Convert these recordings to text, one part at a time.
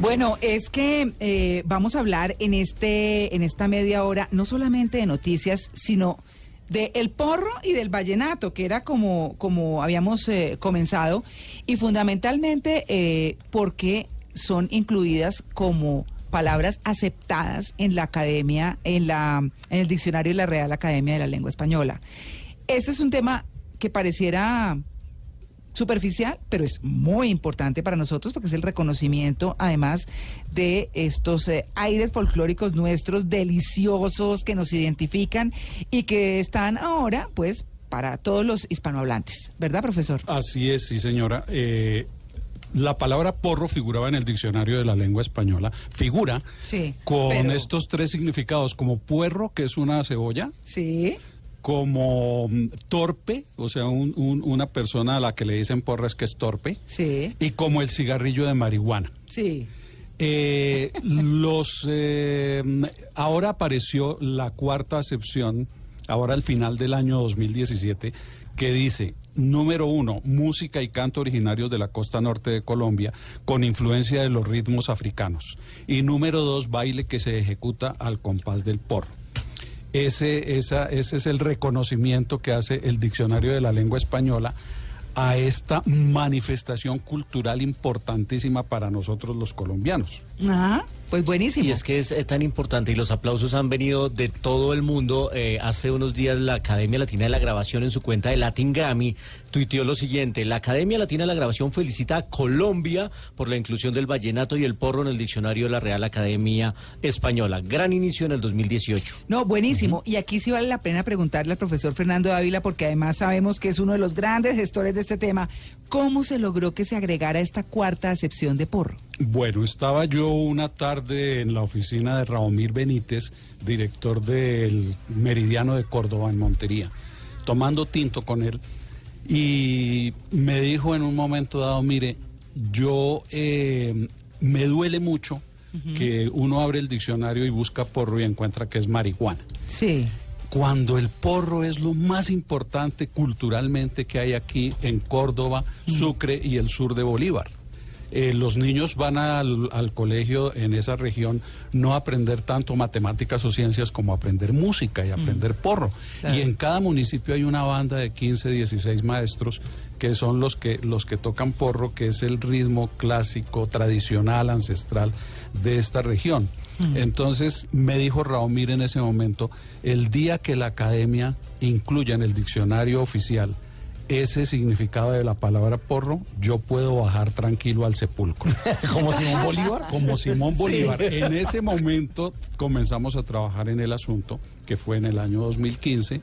Bueno, es que eh, vamos a hablar en este en esta media hora no solamente de noticias, sino de el porro y del vallenato, que era como como habíamos eh, comenzado, y fundamentalmente eh, porque son incluidas como palabras aceptadas en la academia, en la en el diccionario de la Real Academia de la Lengua Española. Ese es un tema que pareciera superficial, pero es muy importante para nosotros porque es el reconocimiento, además de estos eh, aires folclóricos nuestros deliciosos que nos identifican y que están ahora, pues, para todos los hispanohablantes, ¿verdad, profesor? Así es, sí, señora. Eh, la palabra porro figuraba en el diccionario de la lengua española. Figura Sí, con pero- estos tres significados, como puerro, que es una cebolla, Sí, como mm, torpe, o sea, un- un- una persona a la que le dicen porras que es torpe, sí, y como el cigarrillo de marihuana. sí. Eh, los eh, ahora apareció la cuarta acepción, ahora al final del año 2017, que dice número uno, música y canto originarios de la costa norte de Colombia con influencia de los ritmos africanos. Y número dos, baile que se ejecuta al compás del porro. Ese, esa, ese es el reconocimiento que hace el Diccionario de la Lengua Española a esta manifestación cultural importantísima para nosotros los colombianos. Ah, pues buenísimo. Y es que es eh, tan importante y los aplausos han venido de todo el mundo. Eh, hace unos días la Academia Latina de la Grabación en su cuenta de Latin Grammy tuiteó lo siguiente. La Academia Latina de la Grabación felicita a Colombia por la inclusión del vallenato y el porro en el diccionario de la Real Academia Española. Gran inicio en el 2018. No, buenísimo. Y aquí sí vale la pena preguntarle al profesor Fernando Ávila, porque además sabemos que es uno de los grandes gestores de este tema, ¿cómo se logró que se agregara esta cuarta acepción de porro? Bueno, estaba yo una tarde en la oficina de Raomir Benítez, director del Meridiano de Córdoba en Montería, tomando tinto con él y me dijo en un momento dado, mire, yo eh, me duele mucho que uno abre el diccionario y busca porro y encuentra que es marihuana. Sí. Cuando el porro es lo más importante culturalmente que hay aquí en Córdoba, Sucre y el sur de Bolívar. Eh, los niños van al, al colegio en esa región no a aprender tanto matemáticas o ciencias como a aprender música y aprender porro. Claro. Y en cada municipio hay una banda de 15, 16 maestros que son los que, los que tocan porro, que es el ritmo clásico, tradicional, ancestral de esta región. Entonces me dijo Raomir en ese momento, el día que la academia incluya en el diccionario oficial ese significado de la palabra porro, yo puedo bajar tranquilo al sepulcro. Como Simón Bolívar. Como Simón Bolívar. En ese momento comenzamos a trabajar en el asunto, que fue en el año 2015.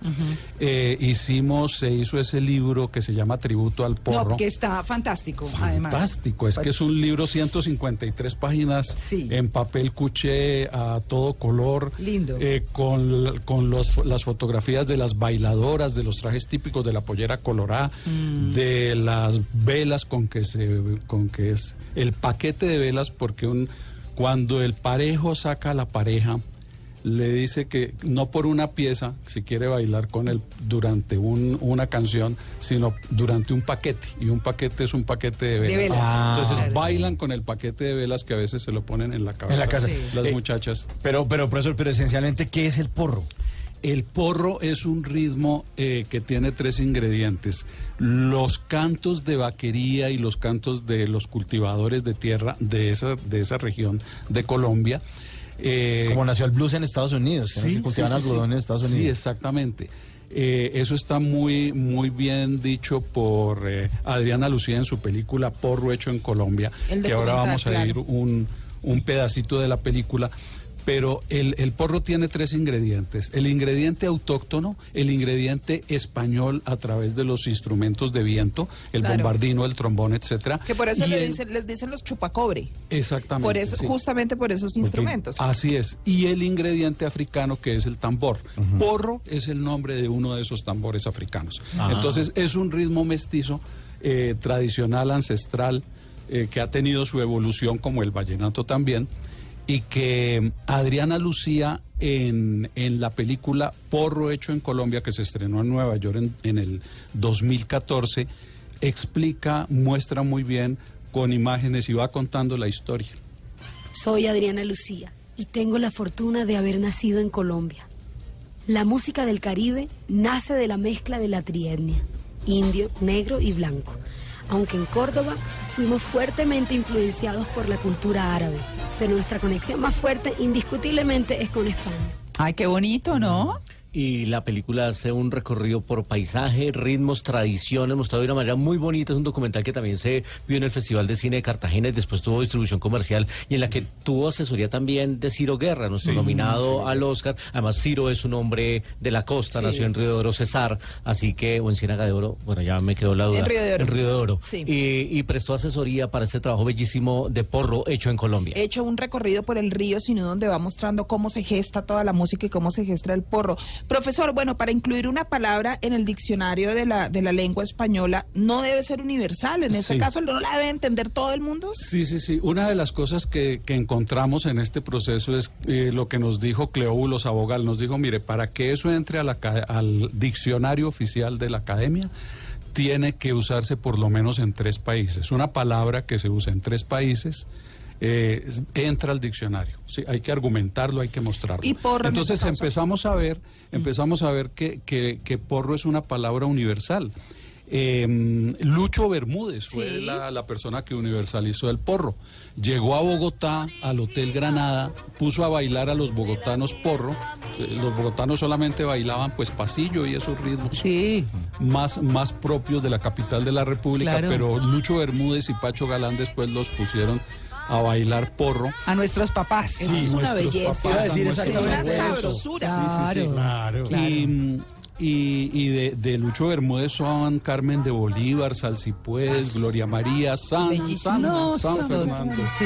Eh, hicimos, se hizo ese libro que se llama Tributo al Porro. No, que está fantástico, además. Fantástico, es que es un libro 153 páginas Sí. en papel cuché a todo color, Lindo. eh, con, con los- las fotografías de las bailadoras, de los trajes típicos de la pollera colorada, Mm. de las velas con que se, con que es el paquete de velas, porque un, cuando el parejo saca a la pareja le dice que no por una pieza, si quiere bailar con él durante un- una canción, sino durante un paquete. Y un paquete es un paquete de velas. velas. Ah. Entonces Claro. bailan con el paquete de velas que a veces se lo ponen en la cabeza. En la casa. Sí. Las Eh, muchachas. Pero, pero, profesor, pero esencialmente, ¿qué es el porro? El porro es un ritmo eh, que tiene tres ingredientes. Los cantos de vaquería y los cantos de los cultivadores de tierra de esa, de esa región de Colombia. Eh, Como nació el blues en Estados Unidos, que Sí, se cultivan sí, sí, algodón sí. en Estados Sí, Unidos. exactamente. Eh, eso está muy, muy bien dicho por eh, Adriana Lucía en su película Porro hecho en Colombia, El que ahora vamos a claro. ir un, un pedacito de la película. Pero el, el porro tiene tres ingredientes. El ingrediente autóctono, el ingrediente español a través de los instrumentos de viento, el Claro. bombardino, el trombón, etcétera. Que por eso le el- dicen, les dicen los chupacobre. Exactamente. Por eso, sí. justamente por esos instrumentos. Así es. Y el ingrediente africano que es el tambor. Porro es el nombre de uno de esos tambores africanos. Ah. Entonces es un ritmo mestizo, eh, tradicional, ancestral, eh, que ha tenido su evolución como el vallenato también. Y que Adriana Lucía en, en la película Porro hecho en Colombia, que se estrenó en Nueva York en, en el 2014, explica, muestra muy bien con imágenes y va contando la historia. Soy Adriana Lucía y tengo la fortuna de haber nacido en Colombia. La música del Caribe nace de la mezcla de la trietnia, indio, negro y blanco. Aunque en Córdoba fuimos fuertemente influenciados por la cultura árabe, pero nuestra conexión más fuerte indiscutiblemente es con España. Ay, qué bonito, ¿no? Y la película hace un recorrido por paisaje, ritmos, tradiciones, mostrado de una manera muy bonita. Es un documental que también se vio en el Festival de Cine de Cartagena y después tuvo distribución comercial y en la que tuvo asesoría también de Ciro Guerra, nuestro nominado al Oscar. Además, Ciro es un hombre de la costa, nació en Río de Oro, Cesar, así que, o en Ciénaga de Oro, bueno, ya me quedó la duda. En Río de Oro. En Río de Oro. Sí. Y, y prestó asesoría para este trabajo bellísimo de porro hecho en Colombia. He hecho un recorrido por el río Sinú donde va mostrando cómo se gesta toda la música y cómo se gesta el porro. Profesor, bueno, para incluir una palabra en el diccionario de la, de la lengua española no debe ser universal. En este Sí. caso, ¿no la debe entender todo el mundo? Sí, sí, sí. Una de las cosas que, que encontramos en este proceso es eh, lo que nos dijo Cleóbulos Abogal. Nos dijo, mire, para que eso entre a la ca- al diccionario oficial de la academia, tiene que usarse por lo menos en tres países. Una palabra que se usa en tres países eh, entra al diccionario. Sí, hay que argumentarlo, hay que mostrarlo. Y porro en Entonces este caso. empezamos a ver, empezamos a ver que, que, que porro es una palabra universal. Eh, Lucho Bermúdez fue Sí. la, la persona que universalizó el porro. Llegó a Bogotá, al Hotel Granada, puso a bailar a los bogotanos porro. Los bogotanos solamente bailaban pues pasillo y esos ritmos Sí. más, más propios de la capital de la República, Claro. pero Lucho Bermúdez y Pacho Galán después los pusieron a bailar porro. A nuestros papás. Eso es una belleza. decir Es una sabrosura. Sí, sí, sí. Claro. Y, y, y de, de Lucho Bermúdez son Carmen de Bolívar, Salsipuedes, Gloria María, San. San, No, San santo. Fernando. Sí.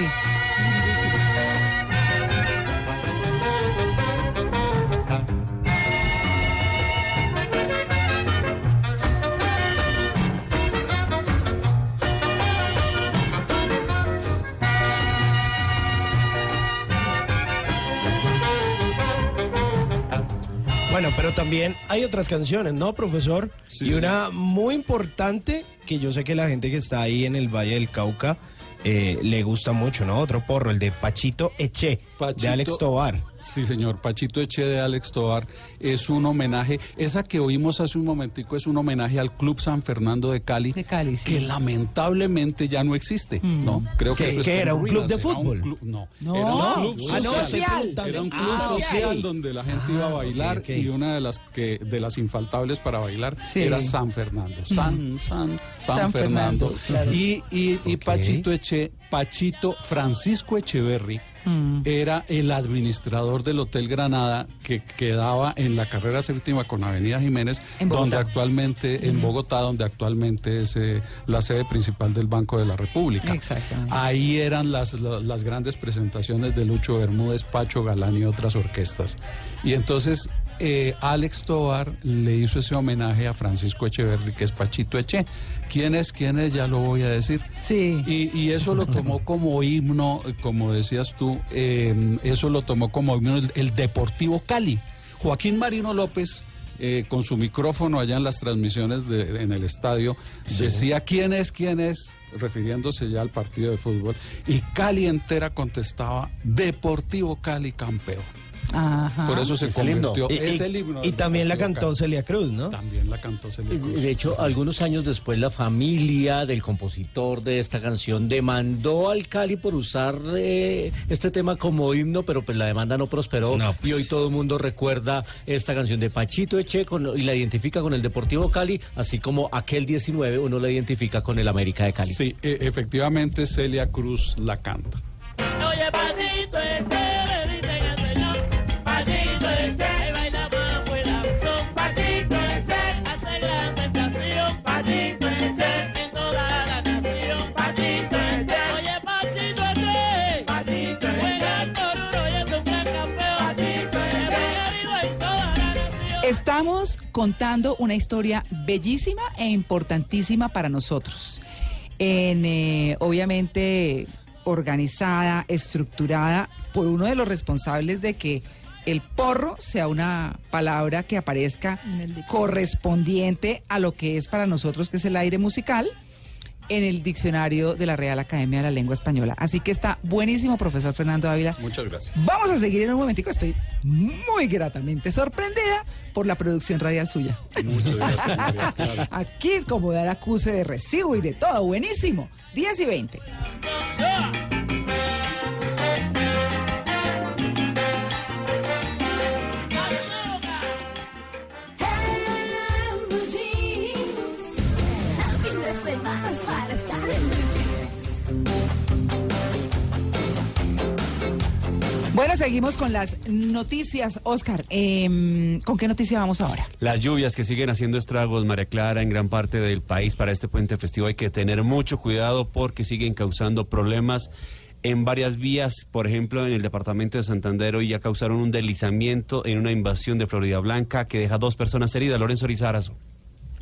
También hay otras canciones, ¿no, profesor? Sí. Y una muy importante que yo sé que la gente que está ahí en el Valle del Cauca eh, le gusta mucho, ¿no? Otro porro, el de Pachito Eche, de Alex Tobar. Sí, señor. Pachito Eche de Alex Tobar es un homenaje. Esa que oímos hace un momentico es un homenaje al Club San Fernando de Cali. De Cali, sí. Que lamentablemente ya no existe. No, creo que ¿Qué- eso qué está era, un club de fútbol? club- no, No. era un club Ah, no, social. preguntando. Era un club Ah, social donde la gente iba a Ah, bailar y una de las que de las infaltables para bailar Sí. era San Fernando. San, San, San, San Fernando. Fernando, claro. Y, y, y. Pachito Eche, Pachito Francisco Echeverry Mm. era el administrador del Hotel Granada que quedaba en la carrera séptima con Avenida Jiménez, En Bogotá. donde actualmente, en Bogotá, donde actualmente es eh, la sede principal del Banco de la República. Exactamente. Ahí eran las, la- las grandes presentaciones de Lucho Bermúdez, Pacho Galán y otras orquestas. Y entonces eh, Alex Tobar le hizo ese homenaje a Francisco Echeverry, que es Pachito Eche. ¿Quién es? ¿Quién es? Ya lo voy a decir. Sí. Y, y eso lo tomó como himno, como decías tú, eh, eso lo tomó como himno el, el Deportivo Cali. Joaquín Marino López, eh, con su micrófono allá en las transmisiones de- en el estadio, decía quién es, quién es, refiriéndose ya al partido de fútbol, y Cali entera contestaba Deportivo Cali campeón. Ajá. Por eso se Es el himno. convirtió. Y, es y- el himno y también la cantó. Celia Cruz, ¿no? También la cantó Celia Cruz. De hecho, algunos años después la familia del compositor de esta canción demandó al Cali por usar eh, este tema como himno, pero pues la demanda no prosperó No, y pues. hoy todo el mundo recuerda esta canción de Pachito Eche con- y la identifica con el Deportivo Cali, así como aquel 19 uno la identifica con el América de Cali. Sí, e- efectivamente Celia Cruz la canta. Oye, Pachito Eche, contando una historia bellísima e importantísima para nosotros. En, eh, obviamente organizada, estructurada por uno de los responsables de que el porro sea una palabra que aparezca correspondiente a lo que es para nosotros, que es el aire musical. En el diccionario de la Real Academia de la Lengua Española. Así que está buenísimo, profesor Fernando Ávila. Muchas gracias. Vamos a seguir en un momentico. Estoy muy gratamente sorprendida por la producción radial suya. Muchas gracias. María Clara. Aquí como dar acuse de recibo y de todo. Buenísimo. 10 y 20. Bueno, seguimos con las noticias. Oscar, em, ¿con qué noticia vamos ahora? Las lluvias que siguen haciendo estragos, María Clara, en gran parte del país para este puente festivo hay que tener mucho cuidado porque siguen causando problemas en varias vías, por ejemplo, en el departamento de Santander hoy ya causaron un deslizamiento en una invasión de Florida Blanca que deja dos personas heridas. Lorenzo Rizarazo.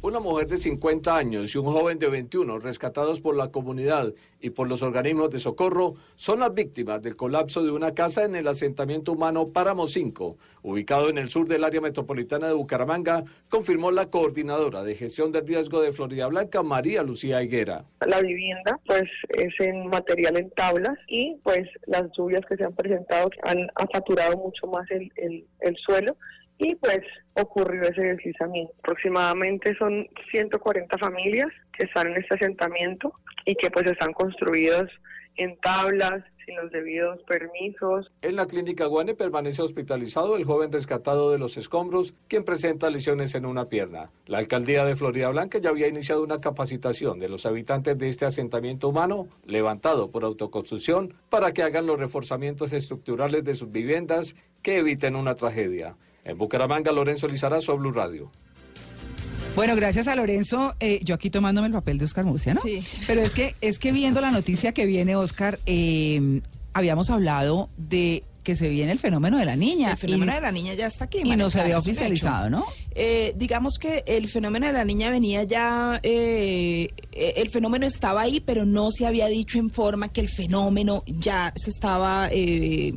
Una mujer de 50 años y un joven de 21, rescatados por la comunidad y por los organismos de socorro, son las víctimas del colapso de una casa en el asentamiento humano Páramo 5, ubicado en el sur del área metropolitana de Bucaramanga, confirmó la coordinadora de gestión del riesgo de Florida Blanca, María Lucía Higuera. La vivienda pues es en material en tablas y pues las lluvias que se han presentado han, saturado mucho más el, el, el suelo y pues ocurrió ese deslizamiento. Aproximadamente son 140 familias que están en este asentamiento y que pues están construidos en tablas, sin los debidos permisos. En la clínica Guane permanece hospitalizado el joven rescatado de los escombros, quien presenta lesiones en una pierna. La alcaldía de Florida Blanca ya había iniciado una capacitación de los habitantes de este asentamiento humano, levantado por autoconstrucción, para que hagan los reforzamientos estructurales de sus viviendas que eviten una tragedia. En Bucaramanga, Lorenzo Lizarazo, Blue Radio. Bueno, gracias a Lorenzo, eh, yo aquí tomándome el papel de Oscar Murcia, ¿no? Sí. Pero es que, es que viendo la noticia que viene, Oscar, eh, habíamos hablado de que se viene el fenómeno de la niña. El fenómeno y, de la niña ya está aquí. y María no se había oficializado, ¿no? Eh, digamos que el fenómeno de la niña venía ya, eh, eh, el fenómeno estaba ahí, pero no se había dicho en forma que el fenómeno ya se estaba eh,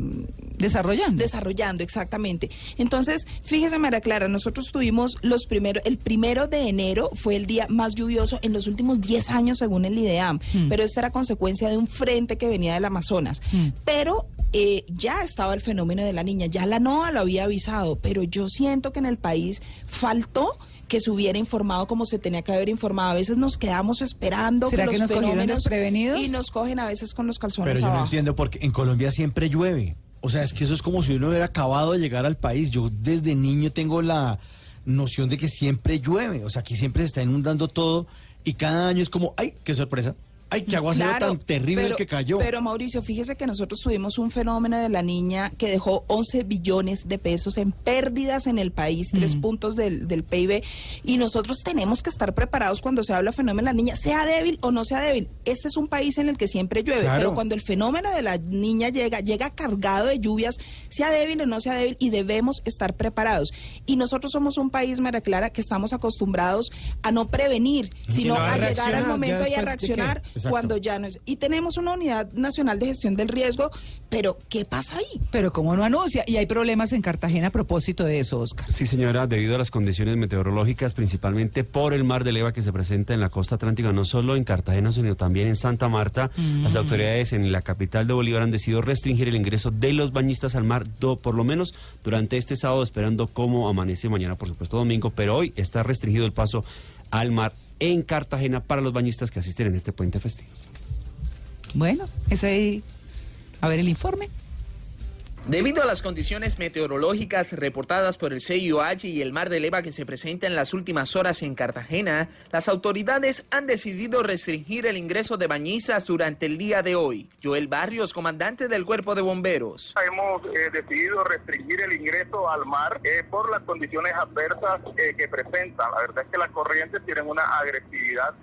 Desarrollando. desarrollando, exactamente. Entonces, fíjese, María Clara, nosotros tuvimos los primeros, el primero de enero fue el día más lluvioso en los últimos 10 años según el IDEAM, Mm. pero esto era consecuencia de un frente que venía del Amazonas. Mm. Pero eh, ya estaba el fenómeno de la niña, ya la NOAA lo había avisado, pero yo siento que en el país faltó que se hubiera informado como se tenía que haber informado. A veces nos quedamos esperando ¿Será que que los nos fenómenos desprevenidos? y nos cogen a veces con los calzones Pero yo no entiendo porque en Colombia siempre llueve. O sea, es que eso es como si uno hubiera acabado de llegar al país. Yo desde niño tengo la noción de que siempre llueve. O sea, aquí siempre se está inundando todo y cada año es como, ay, qué sorpresa. Ay, qué aguacero Claro, tan terrible pero- el que cayó. Pero Mauricio, fíjese que nosotros tuvimos un fenómeno de la niña que dejó 11 billones de pesos en pérdidas en el país, tres puntos del, del PIB, y nosotros tenemos que estar preparados cuando se habla fenómeno de la niña, sea débil o no sea débil. Este es un país en el que siempre llueve, Claro. pero cuando el fenómeno de la niña llega, llega cargado de lluvias, sea débil o no sea débil, y debemos estar preparados. Y nosotros somos un país, María Clara, que estamos acostumbrados a no prevenir, sino a a llegar al momento y a reaccionar Exacto. cuando ya no es. Y tenemos una unidad nacional de gestión del riesgo, pero ¿qué pasa ahí? Pero como no anuncia, y hay problemas en Cartagena a propósito de eso, Oscar. Sí, señora, debido a las condiciones meteorológicas, principalmente por el mar de leva que se presenta en la costa atlántica, no solo en Cartagena, sino también en Santa Marta, las autoridades en la capital de Bolívar han decidido restringir el ingreso de los bañistas al mar, do- por lo menos durante este sábado, esperando cómo amanece mañana, por supuesto, domingo, pero hoy está restringido el paso al mar en Cartagena para los bañistas que asisten en este puente festivo. Bueno, ese ahí. A ver el informe. Debido a las condiciones meteorológicas reportadas por el CIOH y el mar de leva que se presenta en las últimas horas en Cartagena, las autoridades han decidido restringir el ingreso de bañistas durante el día de hoy. Joel Barrios, comandante del Cuerpo de Bomberos. Hemos eh, decidido restringir el ingreso al mar eh, por las condiciones adversas eh, que presentan. La verdad es que las corrientes tienen una agresividad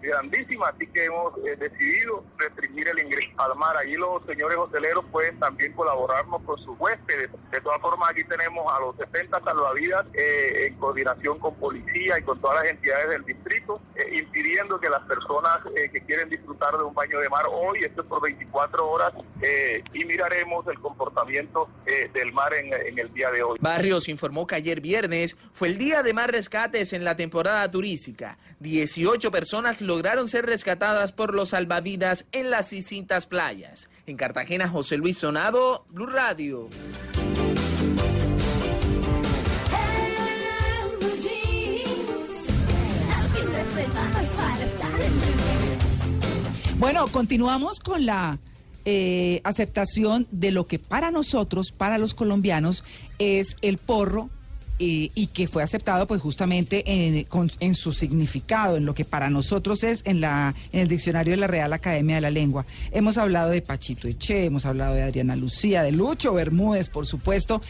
grandísima, así que hemos decidido restringir el ingreso. al mar. Ahí los señores hoteleros pueden también colaborarnos con sus huéspedes. De todas formas, aquí tenemos a los 70 salvavidas eh, en coordinación con policía y con todas las entidades del distrito, eh, impidiendo que las personas eh, que quieren disfrutar de un baño de mar hoy, esto es por 24 horas, eh, y miraremos el comportamiento eh, del mar en, en el día de hoy. Barrios informó que ayer viernes fue el día de más rescates en la temporada turística. 18 personas lograron ser rescatadas por los salvavidas en las distintas playas. En Cartagena, José Luis Sonado, Blue Radio. Bueno, continuamos con la eh, aceptación de lo que para nosotros, para los colombianos, es el porro eh, y que fue aceptado pues justamente en, su significado, en lo que para nosotros es en, la, en el diccionario de la Real Academia de la Lengua. Hemos hablado de Pachito Eche, hemos hablado de Adriana Lucía, de Lucho Bermúdez, por supuesto.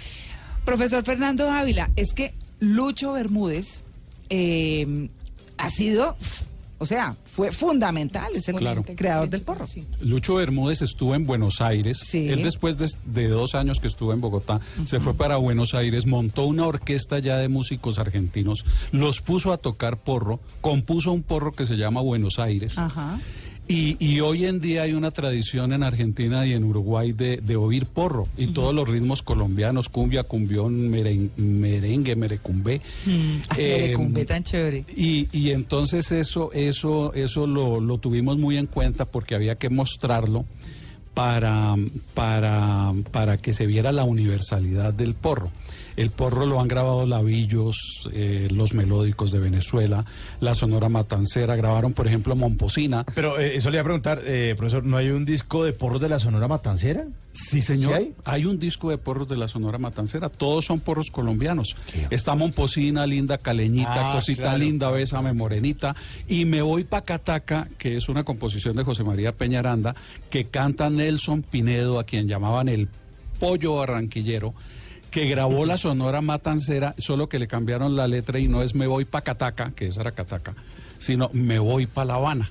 Profesor Fernando Ávila, es que Lucho Bermúdez eh, ha sido, o sea, fue fundamental, es el Claro. creador del porro. Lucho Bermúdez estuvo en Buenos Aires. Sí. Él después de, de dos años que estuvo en Bogotá, se fue para Buenos Aires, montó una orquesta ya de músicos argentinos, los puso a tocar porro, compuso un porro que se llama Buenos Aires. Ajá. Y, y hoy en día hay una tradición en Argentina y en Uruguay de, de oír porro y todos los ritmos colombianos, cumbia, cumbión, meren- merengue, merecumbe. Ay, Eh, Merecumbe tan chévere. y, y entonces eso, eso, eso lo, lo tuvimos muy en cuenta porque había que mostrarlo para, para, para que se viera la universalidad del porro. El porro lo han grabado Lavillos, eh, los melódicos de Venezuela, la Sonora Matancera, grabaron por ejemplo Momposina. Pero eh, eso le iba a preguntar, eh, profesor, ¿no hay un disco de porros de la Sonora Matancera? Sí, señor. ¿Sí hay? hay? un disco de porros de la Sonora Matancera. Todos son porros colombianos. Está Momposina, Linda Caleñita, Ah, Cosita claro. Linda, Bésame Morenita. Y Me Voy Pa' Cataca, que es una composición de José María Peñaranda, que canta Nelson Pinedo, a quien llamaban el pollo barranquillero, que grabó la Sonora Matancera, solo que le cambiaron la letra y no es Me Voy Pa' Cataca, que esa era Cataca, sino Me Voy Pa' La Habana.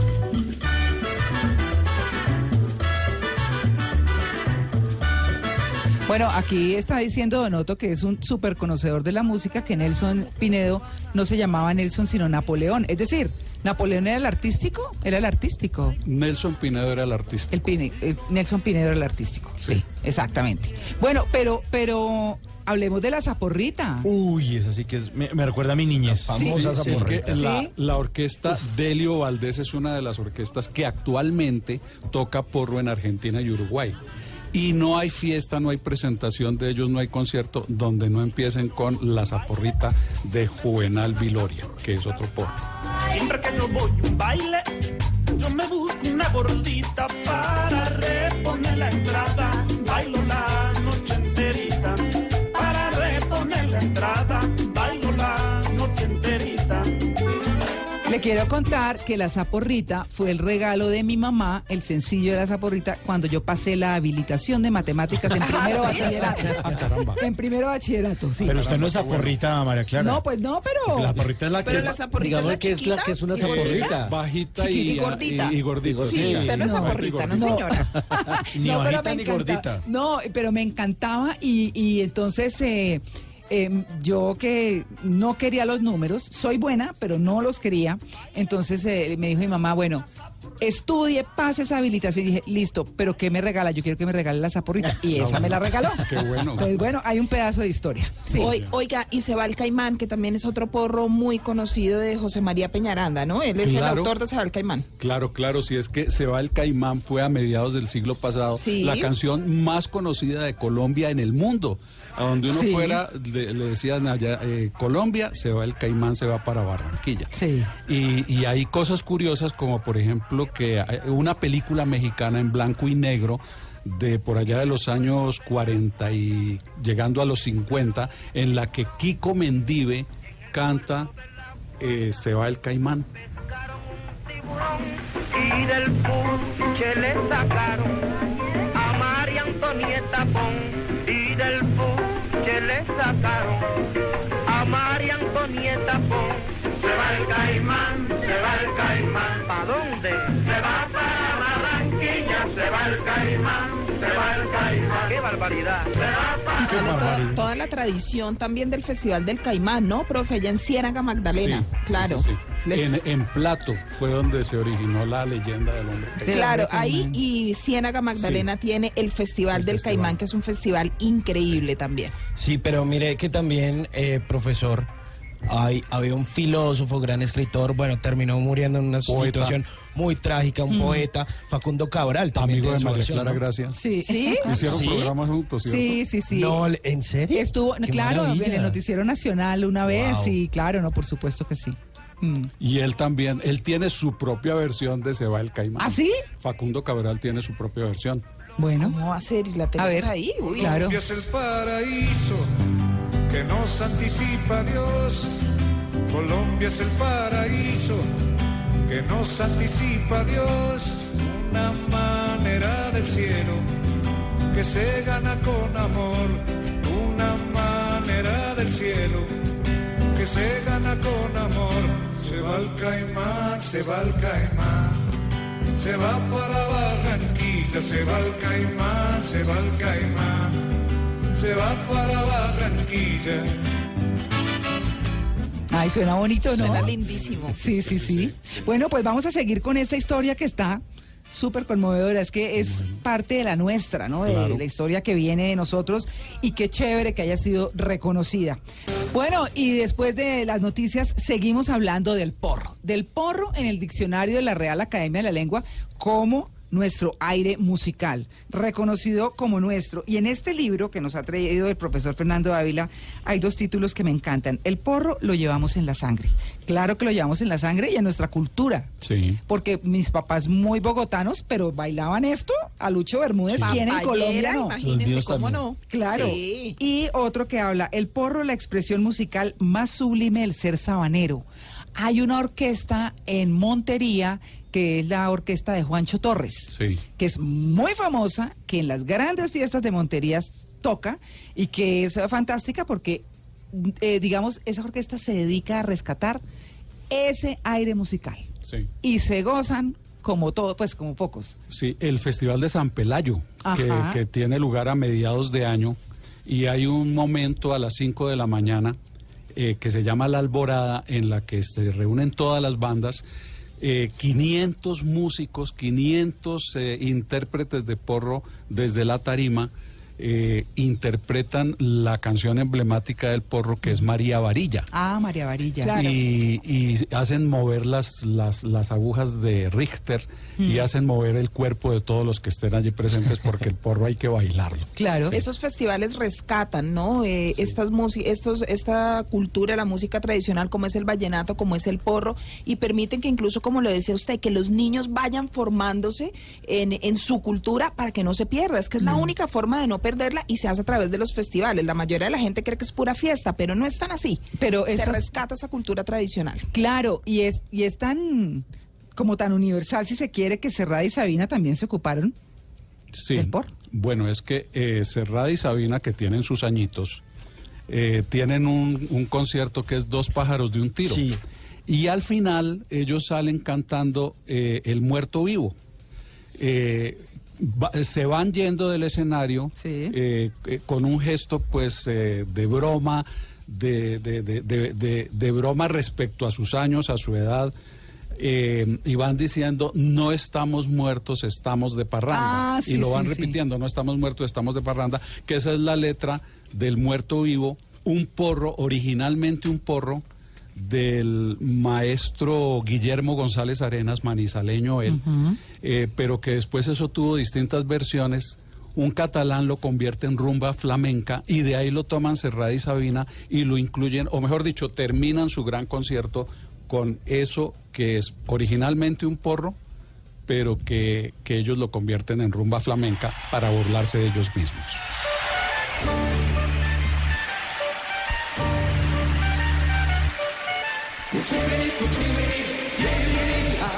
Bueno, aquí está diciendo Donoto, que es un súper conocedor de la música, que Nelson Pinedo no se llamaba Nelson, sino Napoleón. Es decir, ¿Napoleón era el artístico? Era el artístico. Nelson Pinedo era el artista. El Pine- el Nelson Pinedo era el artístico. Sí, exactamente. Bueno, pero, pero hablemos de la zaporrita. Uy, esa sí que es, me, me recuerda a mi niñez. Sí, sí, es que la, Sí. la orquesta Delio Valdés es una de las orquestas que actualmente toca porro en Argentina y Uruguay. Y no hay fiesta, no hay presentación de ellos, no hay concierto donde no empiecen con la zaporrita de Juvenal Viloria, que es otro porro. Siempre que yo voy a un baile, yo me busco una gordita para reponer la entrada. Bailo Le quiero contar que la zaporrita fue el regalo de mi mamá, el sencillo de la zaporrita, cuando yo pasé la habilitación de matemáticas en primero ¿Ah, sí? bachillerato. Ah, caramba. En primero bachillerato, sí. Pero usted no es zaporrita, María Clara. No, pues no, pero. La zaporrita es la que... Pero la zaporrita es la que es la que es una zaporrita. Bajita y, gordita. y- y gordita. Sí, usted no es zaporrita, no señora. Ni No, pero bajita me ni gordita. No, pero me encantaba y, y entonces eh, eh, yo que no quería los números, soy buena, pero no los quería. Entonces eh, me dijo mi mamá, bueno, estudie, pase esa habilitación. Y dije, listo, pero ¿qué me regala? Yo quiero que me regale la zaporrita. Y esa me la regaló. Qué bueno. Entonces, bueno, hay un pedazo de historia. Sí. Oi- Oiga, y se va el Caimán, que también es otro porro muy conocido de José María Peñaranda, ¿no? Él es el autor de Se va el Caimán. Claro, claro, si es que Se va el Caimán fue a mediados del siglo pasado Sí. la canción más conocida de Colombia en el mundo. A donde uno Sí. fuera, le, le decían allá, eh, Colombia, se va el Caimán, se va para Barranquilla. Sí. Y, y hay cosas curiosas como por ejemplo que una película mexicana en blanco y negro de por allá de los años 40 y llegando a los 50, en la que Kiko Mendive canta eh, Se va el caimán. y del puche le sacaron a María Antonieta Pon y del puche le sacaron a María Antonieta Pon se va el caimán, se va el caimán ¿pa dónde? Va el caimán, se va el caimán qué barbaridad se va para Y sale to- toda la tradición también del Festival del Caimán, ¿no, profe? Allá en Ciénaga Magdalena. Sí, claro. sí, sí, sí. Les- En, en Plato fue donde se originó la leyenda del hombre. caimán. Claro, ahí y Ciénaga Magdalena tiene el Festival del Caimán, que es un festival increíble también. Sí, pero mire que también, eh, profesor, hay, había un filósofo, gran escritor, bueno, terminó muriendo en una Poeta. situación muy trágica, un Mm. poeta, Facundo Cabral, también Amigo tiene de su María versión, Clara ¿no? Gracia. Sí. ¿Sí? Hicieron ¿Sí? programas juntos, ¿cierto? Sí, sí, sí. No, ¿en serio? Estuvo, Qué claro, maravilla. en el Noticiero Nacional una vez, Wow. y claro, no, por supuesto que sí. Mm. Y él también, él tiene su propia versión de Se va el caimán. ¿Ah, sí? Facundo Cabral tiene su propia versión. Bueno. ¿Cómo va a ser? Y la tenemos ver, ahí. Uy. claro. Colombia es el paraíso que nos anticipa Dios. Colombia es el paraíso que nos anticipa Dios. Una manera del cielo que se gana con amor. Una manera del cielo que se gana con amor. Se va el caimán, se va el caimán. Se va para Barranquilla, se va el caimán, se va el caimán. Se va para Barranquilla. Ay, suena bonito, ¿no? Suena lindísimo. Sí, sí, sí. Bueno, pues vamos a seguir con esta historia que está súper conmovedora. Es que es parte de la nuestra, ¿no? De Claro. la historia que viene de nosotros y qué chévere que haya sido reconocida. Bueno, y después de las noticias seguimos hablando del porro. Del porro en el diccionario de la Real Academia de la Lengua como nuestro aire musical, reconocido como nuestro. Y en este libro que nos ha traído el profesor Fernando Ávila, hay dos títulos que me encantan. El porro lo llevamos en la sangre. Claro que lo llevamos en la sangre y en nuestra cultura. Sí. Porque mis papás muy bogotanos, pero bailaban esto a Lucho Bermúdez, ¿quién en Colombia no? Míos cómo también. no. Claro. Sí. Y otro que habla, el porro, la expresión musical más sublime del ser sabanero. Hay una orquesta en Montería que es la orquesta de Juancho Torres, Sí. que es muy famosa, que en las grandes fiestas de Montería toca y que es fantástica porque, eh, digamos, esa orquesta se dedica a rescatar ese aire musical Sí. y se gozan como todo, pues como pocos. Sí, el Festival de San Pelayo, que, que tiene lugar a mediados de año, y hay un momento a las 5 de la mañana eh, que se llama La Alborada, en la que se reúnen todas las bandas, eh, 500 músicos, 500 eh, intérpretes de porro desde la tarima. Eh, interpretan la canción emblemática del porro que es María Varilla. Ah, María Varilla. Claro. Y, y hacen mover las, las, las agujas de Richter y Mm. hacen mover el cuerpo de todos los que estén allí presentes porque el porro hay que bailarlo. Claro. Esos festivales rescatan, ¿no? Eh, Estas músi- estos, esta cultura, la música tradicional, como es el vallenato, como es el porro, y permiten que incluso, como lo decía usted, que los niños vayan formándose en, en su cultura para que no se pierda. Es que es la única forma de no perderla y se hace a través de los festivales. La mayoría de la gente cree que es pura fiesta, pero no es tan así. Pero se rescata esa cultura tradicional. Claro, y es, y es tan como tan universal si se quiere que Serrada y Sabina también se ocuparon. Sí. ¿El porro? Bueno, es que eh, Serrada y Sabina, que tienen sus añitos, eh, tienen un, un concierto que es Dos pájaros de un tiro. Sí. Y al final ellos salen cantando eh, El muerto vivo. Eh, va- se van yendo del escenario eh, eh, con un gesto pues eh, de broma, de, de- de- de- broma respecto a sus años, a su edad. eh, y van diciendo, no estamos muertos, estamos de parranda. Ah, sí, y lo van sí. repitiendo, no estamos muertos, estamos de parranda, que esa es la letra del muerto vivo, un porro, originalmente un porro del maestro Guillermo González Arenas, manizaleño él, eh, pero que después eso tuvo distintas versiones. Un catalán lo convierte en rumba flamenca y de ahí lo toman Serrada y Sabina y lo incluyen, o mejor dicho, terminan su gran concierto con eso que es originalmente un porro, pero que, que ellos lo convierten en rumba flamenca para burlarse de ellos mismos.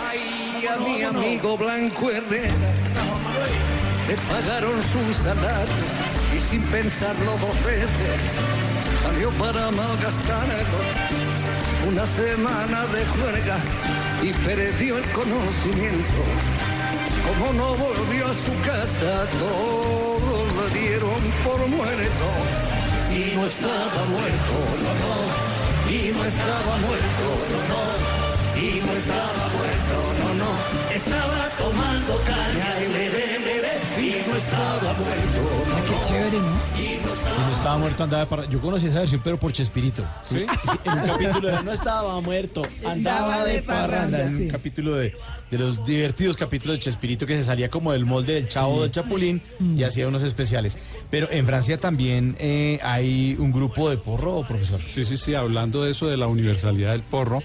Ay, a mi amigo Blanco Herrera le pagaron su salario y sin pensarlo dos veces salió para malgastarlo. Una semana de juerga y perdió el conocimiento. Como no volvió a su casa, todos lo dieron por muerto. Y no estaba muerto, no, no. Y no estaba muerto, no, no. Y no estaba muerto, no, no. Estaba tomando caña y le, y no estaba muerto. Qué chévere, ¿no? Y estaba muerto, andaba de parranda. Yo conocí esa versión, pero por Chespirito. ¿Sí? en un capítulo de No estaba muerto, andaba de parranda. En un capítulo de, de los divertidos capítulos de Chespirito que se salía como del molde del chavo del Chapulín y hacía unos especiales. Pero en Francia también eh, hay un grupo de porro, profesor. Sí, sí, sí, hablando de eso de la universalidad del porro,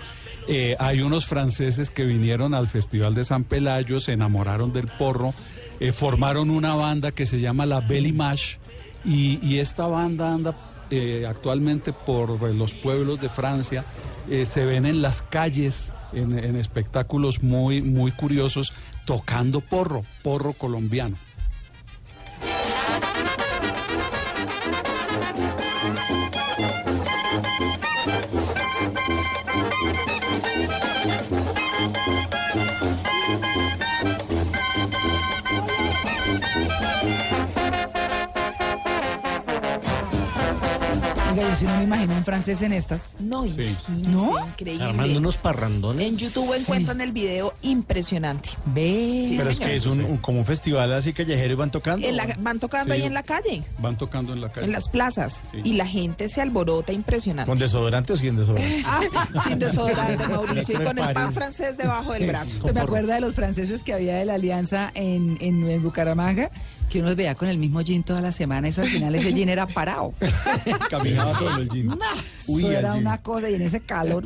eh, hay unos franceses que vinieron al Festival de San Pelayo, se enamoraron del porro, eh, formaron una banda que se llama la Belle Image y, esta banda anda eh, actualmente por los pueblos de Francia, eh, se ven en las calles, en, en espectáculos muy, muy curiosos, tocando porro, porro colombiano. Oiga, yo sí no me imagino un francés en estas. No, Sí. imagínese, ¿No? increíble. Armando unos parrandones. En YouTube encuentran el video impresionante. Ve. Sí, pero es señor. que es un, un- como un festival así callejero y van tocando. En la- van tocando Sí. ahí en la calle, Van tocando en la calle. en las plazas, Sí. y la gente se alborota impresionante. ¿Con desodorante o sin desodorante? Ah, sin desodorante, Mauricio, y con el pan francés debajo del brazo. Usted me acuerda de los franceses que había de la alianza en, en, en Bucaramanga, que uno los veía con el mismo jean toda la semana, eso al final ese jean era parado. Caminaba solo el jean. Uy, Eso era jean. una cosa y en ese calor.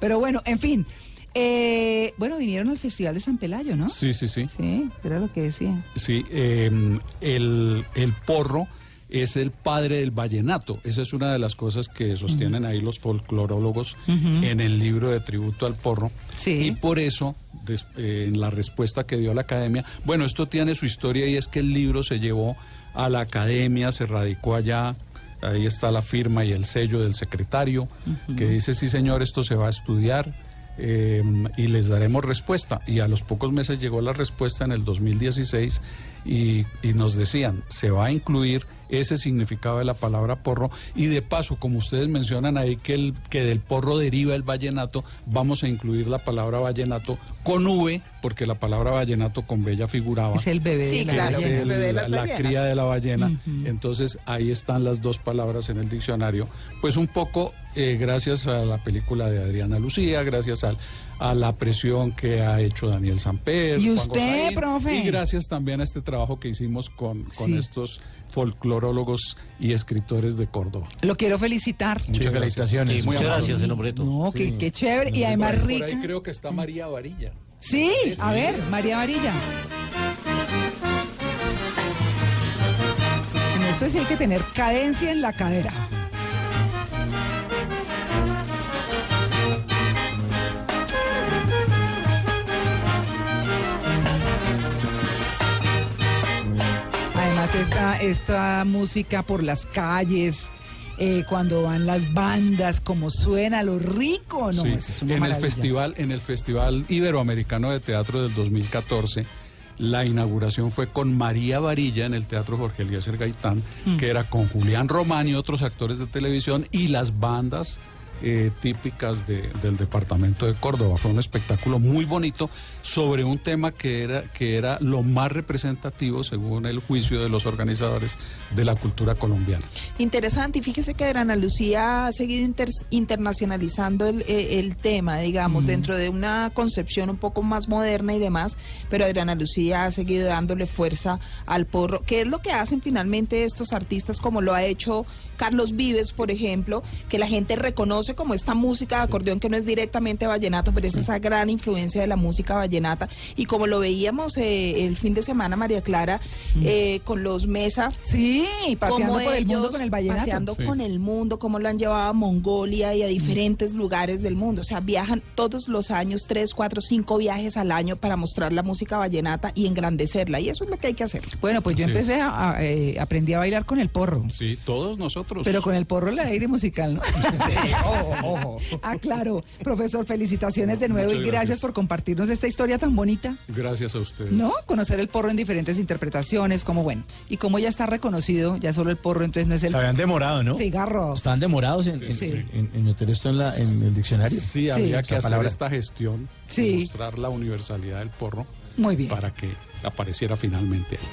Pero bueno, en fin. Eh, bueno, vinieron al Festival de San Pelayo, ¿no? Sí, sí, sí. Sí, era lo que decía. Sí, eh, el, el porro es el padre del vallenato. Esa es una de las cosas que sostienen ahí los folclorólogos en el libro de tributo al porro. Sí. Y por eso, des- eh, en la respuesta que dio la academia, bueno, esto tiene su historia y es que el libro se llevó a la academia, se radicó allá. Ahí está la firma y el sello del secretario que dice, sí señor, esto se va a estudiar eh, y les daremos respuesta. Y a los pocos meses llegó la respuesta en el 2016 y, y nos decían, se va a incluir ese significado de la palabra porro. Y de paso, como ustedes mencionan ahí que, el, que del porro deriva el vallenato, vamos a incluir la palabra vallenato con V, porque la palabra vallenato con bella figuraba. Es el bebé Sí, de la claro, es ballena. el bebé de la, las la ballenas. cría de la ballena. Entonces ahí están las dos palabras en el diccionario. Pues un poco eh, gracias a la película de Adriana Lucía, gracias al- a la presión que ha hecho Daniel Samper. ¿Y Juan usted, Gozaín, profe? Y gracias también a este trabajo que hicimos con, con Sí. estos folclorólogos y escritores de Córdoba. Lo quiero felicitar. Muchas felicitaciones. Sí, Muy muchas gracias en nombre de todos. No, qué, qué chévere. Y además Por ahí rica. creo que está María Varilla. Sí, a ver, María Varilla. En esto sí hay que tener cadencia en la cadera. Además, esta, esta música por las calles, eh, cuando van las bandas, como suena, lo rico, ¿no? Sí, es una en el festival, en el Festival Iberoamericano de Teatro del 2014, la inauguración fue con María Varilla en el Teatro Jorge Eliezer Gaitán, Mm. que era con Julián Román y otros actores de televisión y las bandas eh, típicas de- del departamento de Córdoba. Fue un espectáculo muy bonito sobre un tema que era, que era lo más representativo, según el juicio de los organizadores, de la cultura colombiana. Interesante, y fíjese que Ana Lucía ha seguido inter- internacionalizando el, eh, el tema, digamos, dentro de una concepción un poco más moderna y demás, pero Adriana Lucía ha seguido dándole fuerza al porro, que es lo que hacen finalmente estos artistas, como lo ha hecho Carlos Vives, por ejemplo, que la gente reconoce conoce como esta música de acordeón que no es directamente vallenato, pero es esa gran influencia de la música vallenata. Y como lo veíamos eh, el fin de semana, María Clara, eh, con los Mesa. Sí, paseando por el mundo con el vallenato. Paseando Sí. con el mundo, cómo lo han llevado a Mongolia y a diferentes lugares del mundo. O sea, viajan todos los años, tres, cuatro, cinco viajes al año para mostrar la música vallenata y engrandecerla. Y eso es lo que hay que hacer. Bueno, pues yo empecé a, a, eh, aprendí a bailar con el porro. Sí, todos nosotros. Pero con el porro el aire musical, ¿no? Sí, ojo, ojo. Ah, claro. Profesor, felicitaciones de nuevo y gracias, por compartirnos esta historia tan bonita. Gracias a ustedes. ¿No? Conocer el porro en diferentes interpretaciones, como bueno. Y como ya está reconocido, ya solo el porro, entonces no es el. Se habían demorado, ¿no? Cigarro. Están demorados en, meter esto en, la, el diccionario. Sí, había que hacer palabra. esta gestión, sí. mostrar la universalidad del porro. Muy bien. Para que apareciera finalmente ahí.